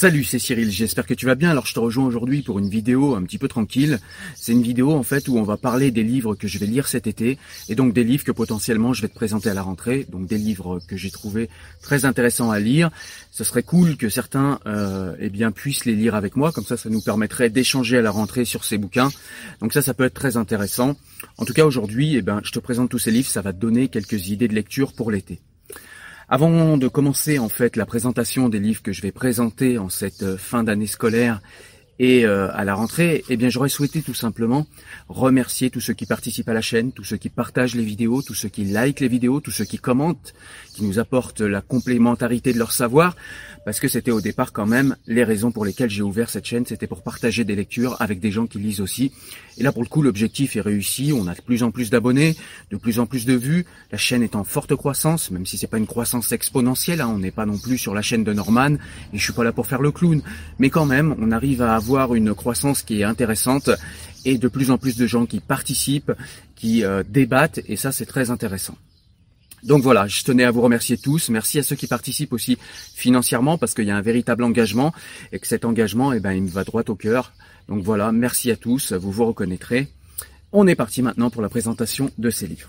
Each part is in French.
Salut, c'est Cyril, j'espère que tu vas bien. Alors je te rejoins aujourd'hui pour une vidéo un petit peu tranquille. C'est une vidéo en fait où on va parler des livres que je vais lire cet été et donc des livres que potentiellement je vais te présenter à la rentrée. Donc des livres que j'ai trouvé très intéressants à lire. Ce serait cool que certains euh, eh bien puissent les lire avec moi, comme ça ça nous permettrait d'échanger à la rentrée sur ces bouquins. Donc ça ça peut être très intéressant. En tout cas aujourd'hui, eh ben je te présente tous ces livres, ça va te donner quelques idées de lecture pour l'été. Avant de commencer en fait la présentation des livres que je vais présenter en cette euh, fin d'année scolaire et euh, à la rentrée, eh bien j'aurais souhaité tout simplement remercier tous ceux qui participent à la chaîne, tous ceux qui partagent les vidéos, tous ceux qui likent les vidéos, tous ceux qui commentent, qui nous apportent la complémentarité de leur savoir, parce que c'était au départ quand même les raisons pour lesquelles j'ai ouvert cette chaîne, c'était pour partager des lectures avec des gens qui lisent aussi. Et là pour le coup l'objectif est réussi, on a de plus en plus d'abonnés, de plus en plus de vues, la chaîne est en forte croissance, même si c'est pas une croissance exponentielle, hein, on n'est pas non plus sur la chaîne de Norman, et je suis pas là pour faire le clown, mais quand même on arrive à avoir une croissance qui est intéressante et de plus en plus de gens qui participent, qui euh, débattent, et ça c'est très intéressant. Donc voilà, je tenais à vous remercier tous. Merci à ceux qui participent aussi financièrement parce qu'il y a un véritable engagement et que cet engagement, eh ben, il me va droit au cœur. Donc voilà, merci à tous, vous vous reconnaîtrez. On est parti maintenant pour la présentation de ces livres.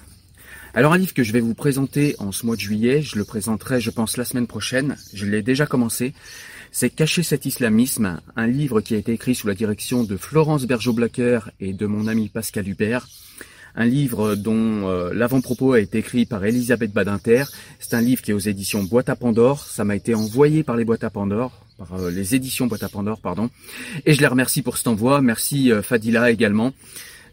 Alors un livre que je vais vous présenter en ce mois de juillet, je le présenterai je pense la semaine prochaine, je l'ai déjà commencé, c'est Cacher cet islamisme, un livre qui a été écrit sous la direction de Florence Bergeau-Blacker et de mon ami Pascal Hubert un livre dont euh, l'avant-propos a été écrit par Elisabeth Badinter. C'est un livre qui est aux éditions Boîte à Pandore. Ça m'a été envoyé par les Boîtes à Pandore, par euh, les éditions Boîte à Pandore, pardon. Et je les remercie pour cet envoi. Merci euh, Fadila également.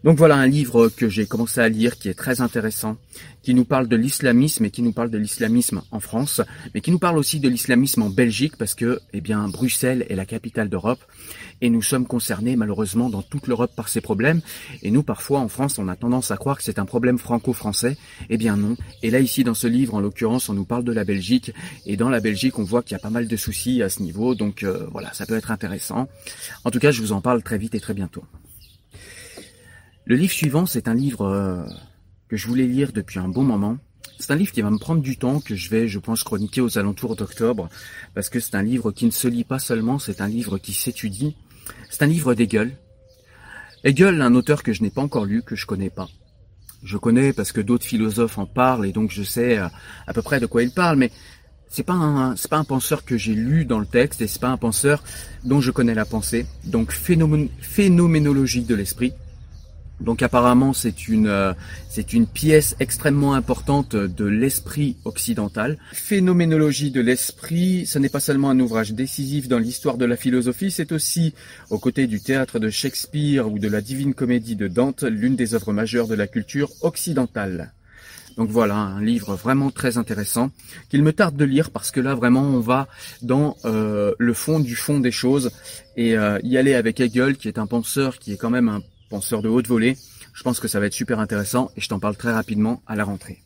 Donc voilà un livre que j'ai commencé à lire qui est très intéressant, qui nous parle de l'islamisme et qui nous parle de l'islamisme en France, mais qui nous parle aussi de l'islamisme en Belgique parce que, eh bien, Bruxelles est la capitale d'Europe et nous sommes concernés malheureusement dans toute l'Europe par ces problèmes. Et nous, parfois, en France, on a tendance à croire que c'est un problème franco-français. Eh bien non. Et là, ici, dans ce livre, en l'occurrence, on nous parle de la Belgique et dans la Belgique, on voit qu'il y a pas mal de soucis à ce niveau. Donc euh, voilà, ça peut être intéressant. En tout cas, je vous en parle très vite et très bientôt. Le livre suivant, c'est un livre euh, que je voulais lire depuis un bon moment. C'est un livre qui va me prendre du temps, que je vais, je pense, chroniquer aux alentours d'octobre, parce que c'est un livre qui ne se lit pas seulement, c'est un livre qui s'étudie. C'est un livre d'Hegel. Hegel, un auteur que je n'ai pas encore lu, que je connais pas. Je connais parce que d'autres philosophes en parlent et donc je sais euh, à peu près de quoi ils parlent, mais c'est pas un, c'est pas un penseur que j'ai lu dans le texte et c'est pas un penseur dont je connais la pensée. Donc phénoménologie de l'esprit. Donc apparemment c'est une euh, c'est une pièce extrêmement importante de l'esprit occidental. Phénoménologie de l'esprit, ce n'est pas seulement un ouvrage décisif dans l'histoire de la philosophie, c'est aussi aux côtés du théâtre de Shakespeare ou de la Divine Comédie de Dante, l'une des œuvres majeures de la culture occidentale. Donc voilà, un livre vraiment très intéressant qu'il me tarde de lire parce que là vraiment on va dans euh, le fond du fond des choses et euh, y aller avec Hegel qui est un penseur qui est quand même un penseur de haute volée. Je pense que ça va être super intéressant et je t'en parle très rapidement à la rentrée.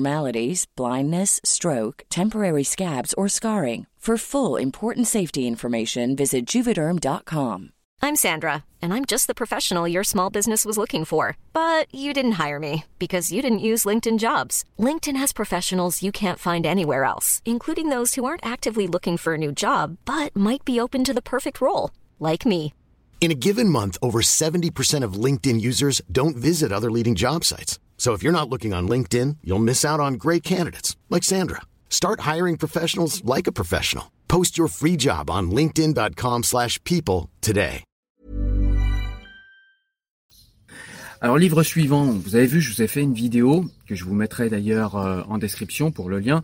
blindness, stroke, temporary scabs, or scarring. For full important safety information, visit juvederm.com. I'm Sandra, and I'm just the professional your small business was looking for. But you didn't hire me because you didn't use LinkedIn jobs. LinkedIn has professionals you can't find anywhere else, including those who aren't actively looking for a new job but might be open to the perfect role, like me. In a given month, over 70% of LinkedIn users don't visit other leading job sites. So if you're not looking on LinkedIn, you'll miss out on great candidates like Sandra. Start hiring professionals like a professional. Post your free job on linkedin.com/people today. Alors livre suivant, vous avez vu, je vous ai fait une vidéo que je vous mettrai d'ailleurs euh, en description pour le lien.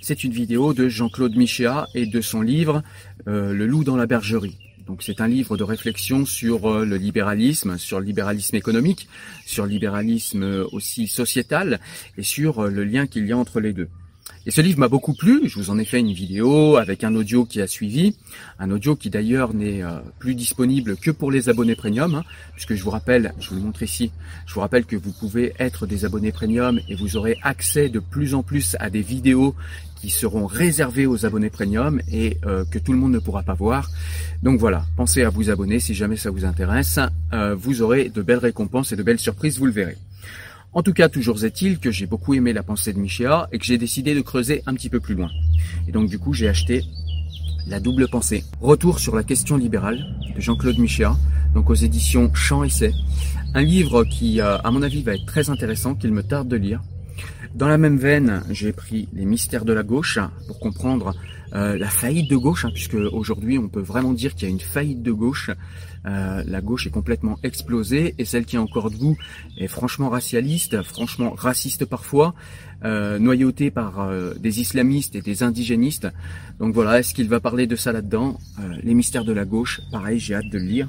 C'est une vidéo de Jean-Claude Michéa et de son livre euh, Le loup dans la bergerie. Donc c'est un livre de réflexion sur euh, le libéralisme, sur le libéralisme économique, sur le libéralisme euh, aussi sociétal et sur euh, le lien qu'il y a entre les deux. Et ce livre m'a beaucoup plu, je vous en ai fait une vidéo avec un audio qui a suivi, un audio qui d'ailleurs n'est euh, plus disponible que pour les abonnés premium, hein, puisque je vous rappelle, je vous le montre ici, je vous rappelle que vous pouvez être des abonnés premium et vous aurez accès de plus en plus à des vidéos qui seront réservées aux abonnés premium et euh, que tout le monde ne pourra pas voir. Donc voilà, pensez à vous abonner si jamais ça vous intéresse, Euh, vous aurez de belles récompenses et de belles surprises, vous le verrez. En tout cas, toujours est-il que j'ai beaucoup aimé la pensée de Michéa et que j'ai décidé de creuser un petit peu plus loin. Et donc du coup, j'ai acheté La double pensée. Retour sur la question libérale de Jean-Claude Michéa, donc aux éditions Champ Essai. Un livre qui, euh, à mon avis, va être très intéressant, qu'il me tarde de lire. Dans la même veine, j'ai pris Les mystères de la gauche pour comprendre euh, la faillite de gauche, hein, puisque aujourd'hui on peut vraiment dire qu'il y a une faillite de gauche. Euh, la gauche est complètement explosée et celle qui est encore debout est franchement racialiste, franchement raciste parfois, euh, noyautée par euh, des islamistes et des indigénistes. Donc voilà, est-ce qu'il va parler de ça là-dedans? Euh, Les mystères de la gauche, pareil, j'ai hâte de le lire.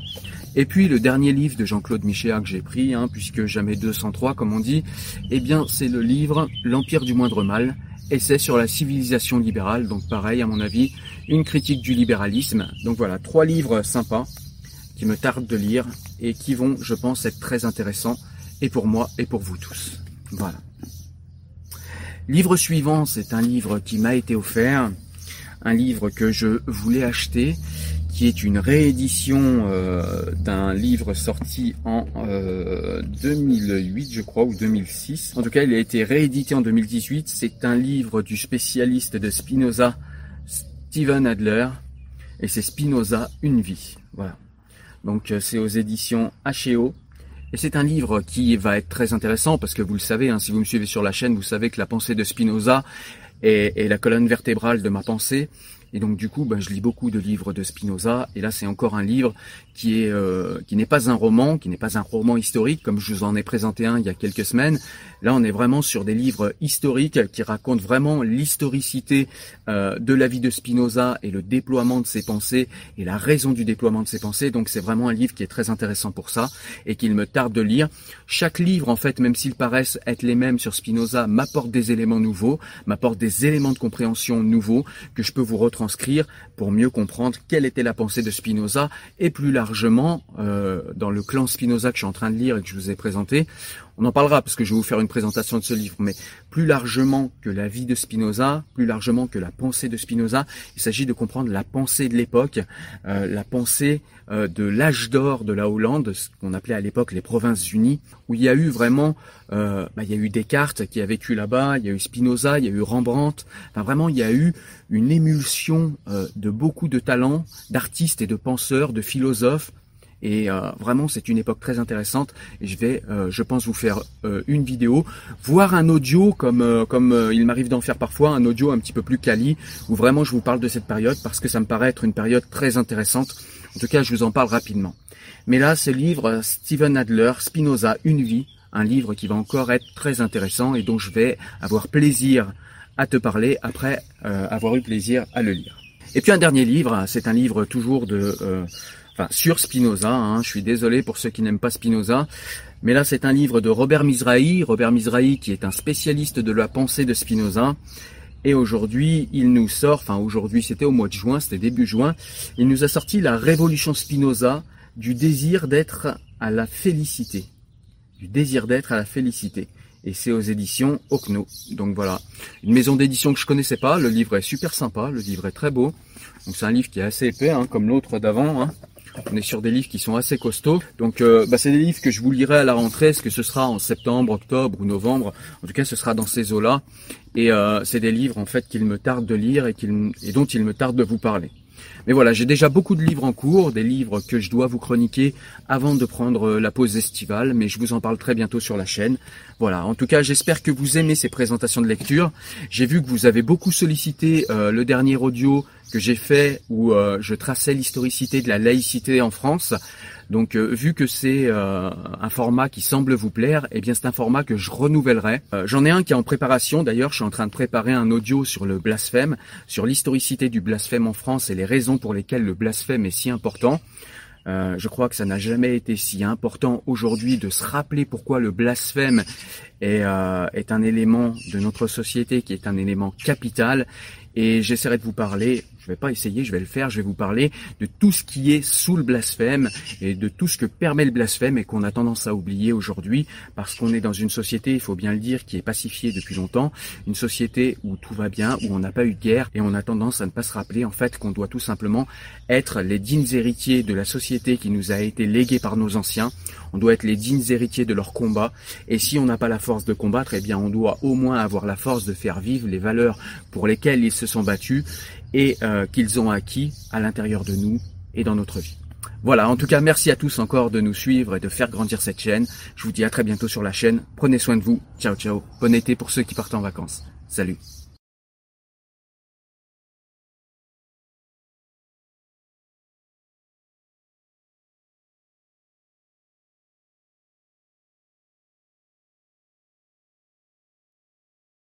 Et puis le dernier livre de Jean-Claude Michéa que j'ai pris, hein, puisque jamais 203 comme on dit, eh bien c'est le livre L'Empire du moindre mal, essai sur la civilisation libérale, donc pareil à mon avis, une critique du libéralisme. Donc voilà, trois livres sympas me tarde de lire et qui vont, je pense, être très intéressants et pour moi et pour vous tous. Voilà. Livre suivant, c'est un livre qui m'a été offert, un livre que je voulais acheter, qui est une réédition euh, d'un livre sorti en 2008, euh, je crois, ou 2006. En tout cas, il a été réédité en 2018. C'est un livre du spécialiste de Spinoza, Steven Adler, et c'est Spinoza, une vie. Voilà. Donc euh, c'est aux éditions H&O. Et c'est un livre qui va être très intéressant parce que vous le savez, hein, si vous me suivez sur la chaîne, vous savez que la pensée de Spinoza est la colonne vertébrale de ma pensée. Et donc du coup, ben, je lis beaucoup de livres de Spinoza. Et là, c'est encore un livre qui est euh, qui n'est pas un roman, qui n'est pas un roman historique comme je vous en ai présenté un il y a quelques semaines. Là, on est vraiment sur des livres historiques qui racontent vraiment l'historicité euh, de la vie de Spinoza et le déploiement de ses pensées et la raison du déploiement de ses pensées. Donc, c'est vraiment un livre qui est très intéressant pour ça et qu'il me tarde de lire. Chaque livre, en fait, même s'ils paraissent être les mêmes sur Spinoza, m'apporte des éléments nouveaux, m'apporte des éléments de compréhension nouveaux que je peux vous retranscrire pour mieux comprendre quelle était la pensée de Spinoza et plus largement euh, dans le clan Spinoza que je suis en train de lire et que je vous ai présenté, on en parlera parce que je vais vous faire une présentation de ce livre, mais plus largement que la vie de Spinoza, plus largement que la pensée de Spinoza, il s'agit de comprendre la pensée de l'époque, euh, la pensée euh, de l'âge d'or de la Hollande, ce qu'on appelait à l'époque les provinces unies, où il y a eu vraiment, euh, bah, il y a eu Descartes qui a vécu là-bas, il y a eu Spinoza, il y a eu Rembrandt, enfin vraiment il y a eu une émulsion de beaucoup de talents, d'artistes et de penseurs, de philosophes, et euh, vraiment, c'est une époque très intéressante. Je vais, euh, je pense, vous faire euh, une vidéo, voire un audio, comme comme il m'arrive d'en faire parfois, un audio un petit peu plus quali, où vraiment je vous parle de cette période parce que ça me paraît être une période très intéressante. En tout cas, je vous en parle rapidement. Mais là, ce livre, Steven Adler, Spinoza, Une vie, un livre qui va encore être très intéressant et dont je vais avoir plaisir à te parler après avoir eu plaisir à le lire. Et puis un dernier livre, c'est un livre toujours de sur Spinoza. Hein. Je suis désolé pour ceux qui n'aiment pas Spinoza, mais là c'est un livre de Robert Mizrahi. Robert Mizrahi qui est un spécialiste de la pensée de Spinoza. Et aujourd'hui, il nous sort, enfin aujourd'hui c'était au mois de juin, c'était début juin, il nous a sorti la révolution Spinoza du désir d'être à la félicité. Du désir d'être à la félicité. Et c'est aux éditions Okno. Donc voilà, une maison d'édition que je connaissais pas. Le livre est super sympa, le livre est très beau. Donc c'est un livre qui est assez épais, hein, comme l'autre d'avant. Hein. On est sur des livres qui sont assez costauds. Donc euh, bah, c'est des livres que je vous lirai à la rentrée. Est-ce que ce sera en septembre, octobre ou novembre? En tout cas, ce sera dans ces eaux-là. Et euh, c'est des livres en fait qu'il me tarde de lire et, et dont il me tarde de vous parler. Mais voilà, j'ai déjà beaucoup de livres en cours, des livres que je dois vous chroniquer avant de prendre euh, la pause estivale, mais je vous en parle très bientôt sur la chaîne. Voilà, en tout cas, j'espère que vous aimez ces présentations de lecture. J'ai vu que vous avez beaucoup sollicité euh, le dernier audio que j'ai fait où euh, je traçais l'historicité de la laïcité en France. Donc euh, vu que c'est euh, un format qui semble vous plaire, eh bien c'est un format que je renouvellerai. Euh, j'en ai un qui est en préparation d'ailleurs, je suis en train de préparer un audio sur le blasphème, sur l'historicité du blasphème en France et les raisons pour lesquelles le blasphème est si important. je crois que ça n'a jamais été si important aujourd'hui de se rappeler pourquoi le blasphème est, est un élément de notre société qui est un élément capital et j'essaierai de vous parler, je vais pas essayer, je vais le faire, je vais vous parler de tout ce qui est sous le blasphème et de tout ce que permet le blasphème et qu'on a tendance à oublier aujourd'hui parce qu'on est dans une société, il faut bien le dire, qui est pacifiée depuis longtemps, une société où tout va bien, où on n'a pas eu de guerre et on a tendance à ne pas se rappeler en fait qu'on doit tout simplement être les dignes héritiers de la société qui nous a été léguée par nos anciens. On doit être les dignes héritiers de leur combat et si on n'a pas la force de combattre, eh bien on doit au moins avoir la force de faire vivre les valeurs pour lesquelles ils se sont battus et euh, qu'ils ont acquis à l'intérieur de nous et dans notre vie. Voilà, en tout cas, merci à tous encore de nous suivre et de faire grandir cette chaîne. Je vous dis à très bientôt sur la chaîne. Prenez soin de vous. Ciao, ciao. Bon été pour ceux qui partent en vacances. Salut.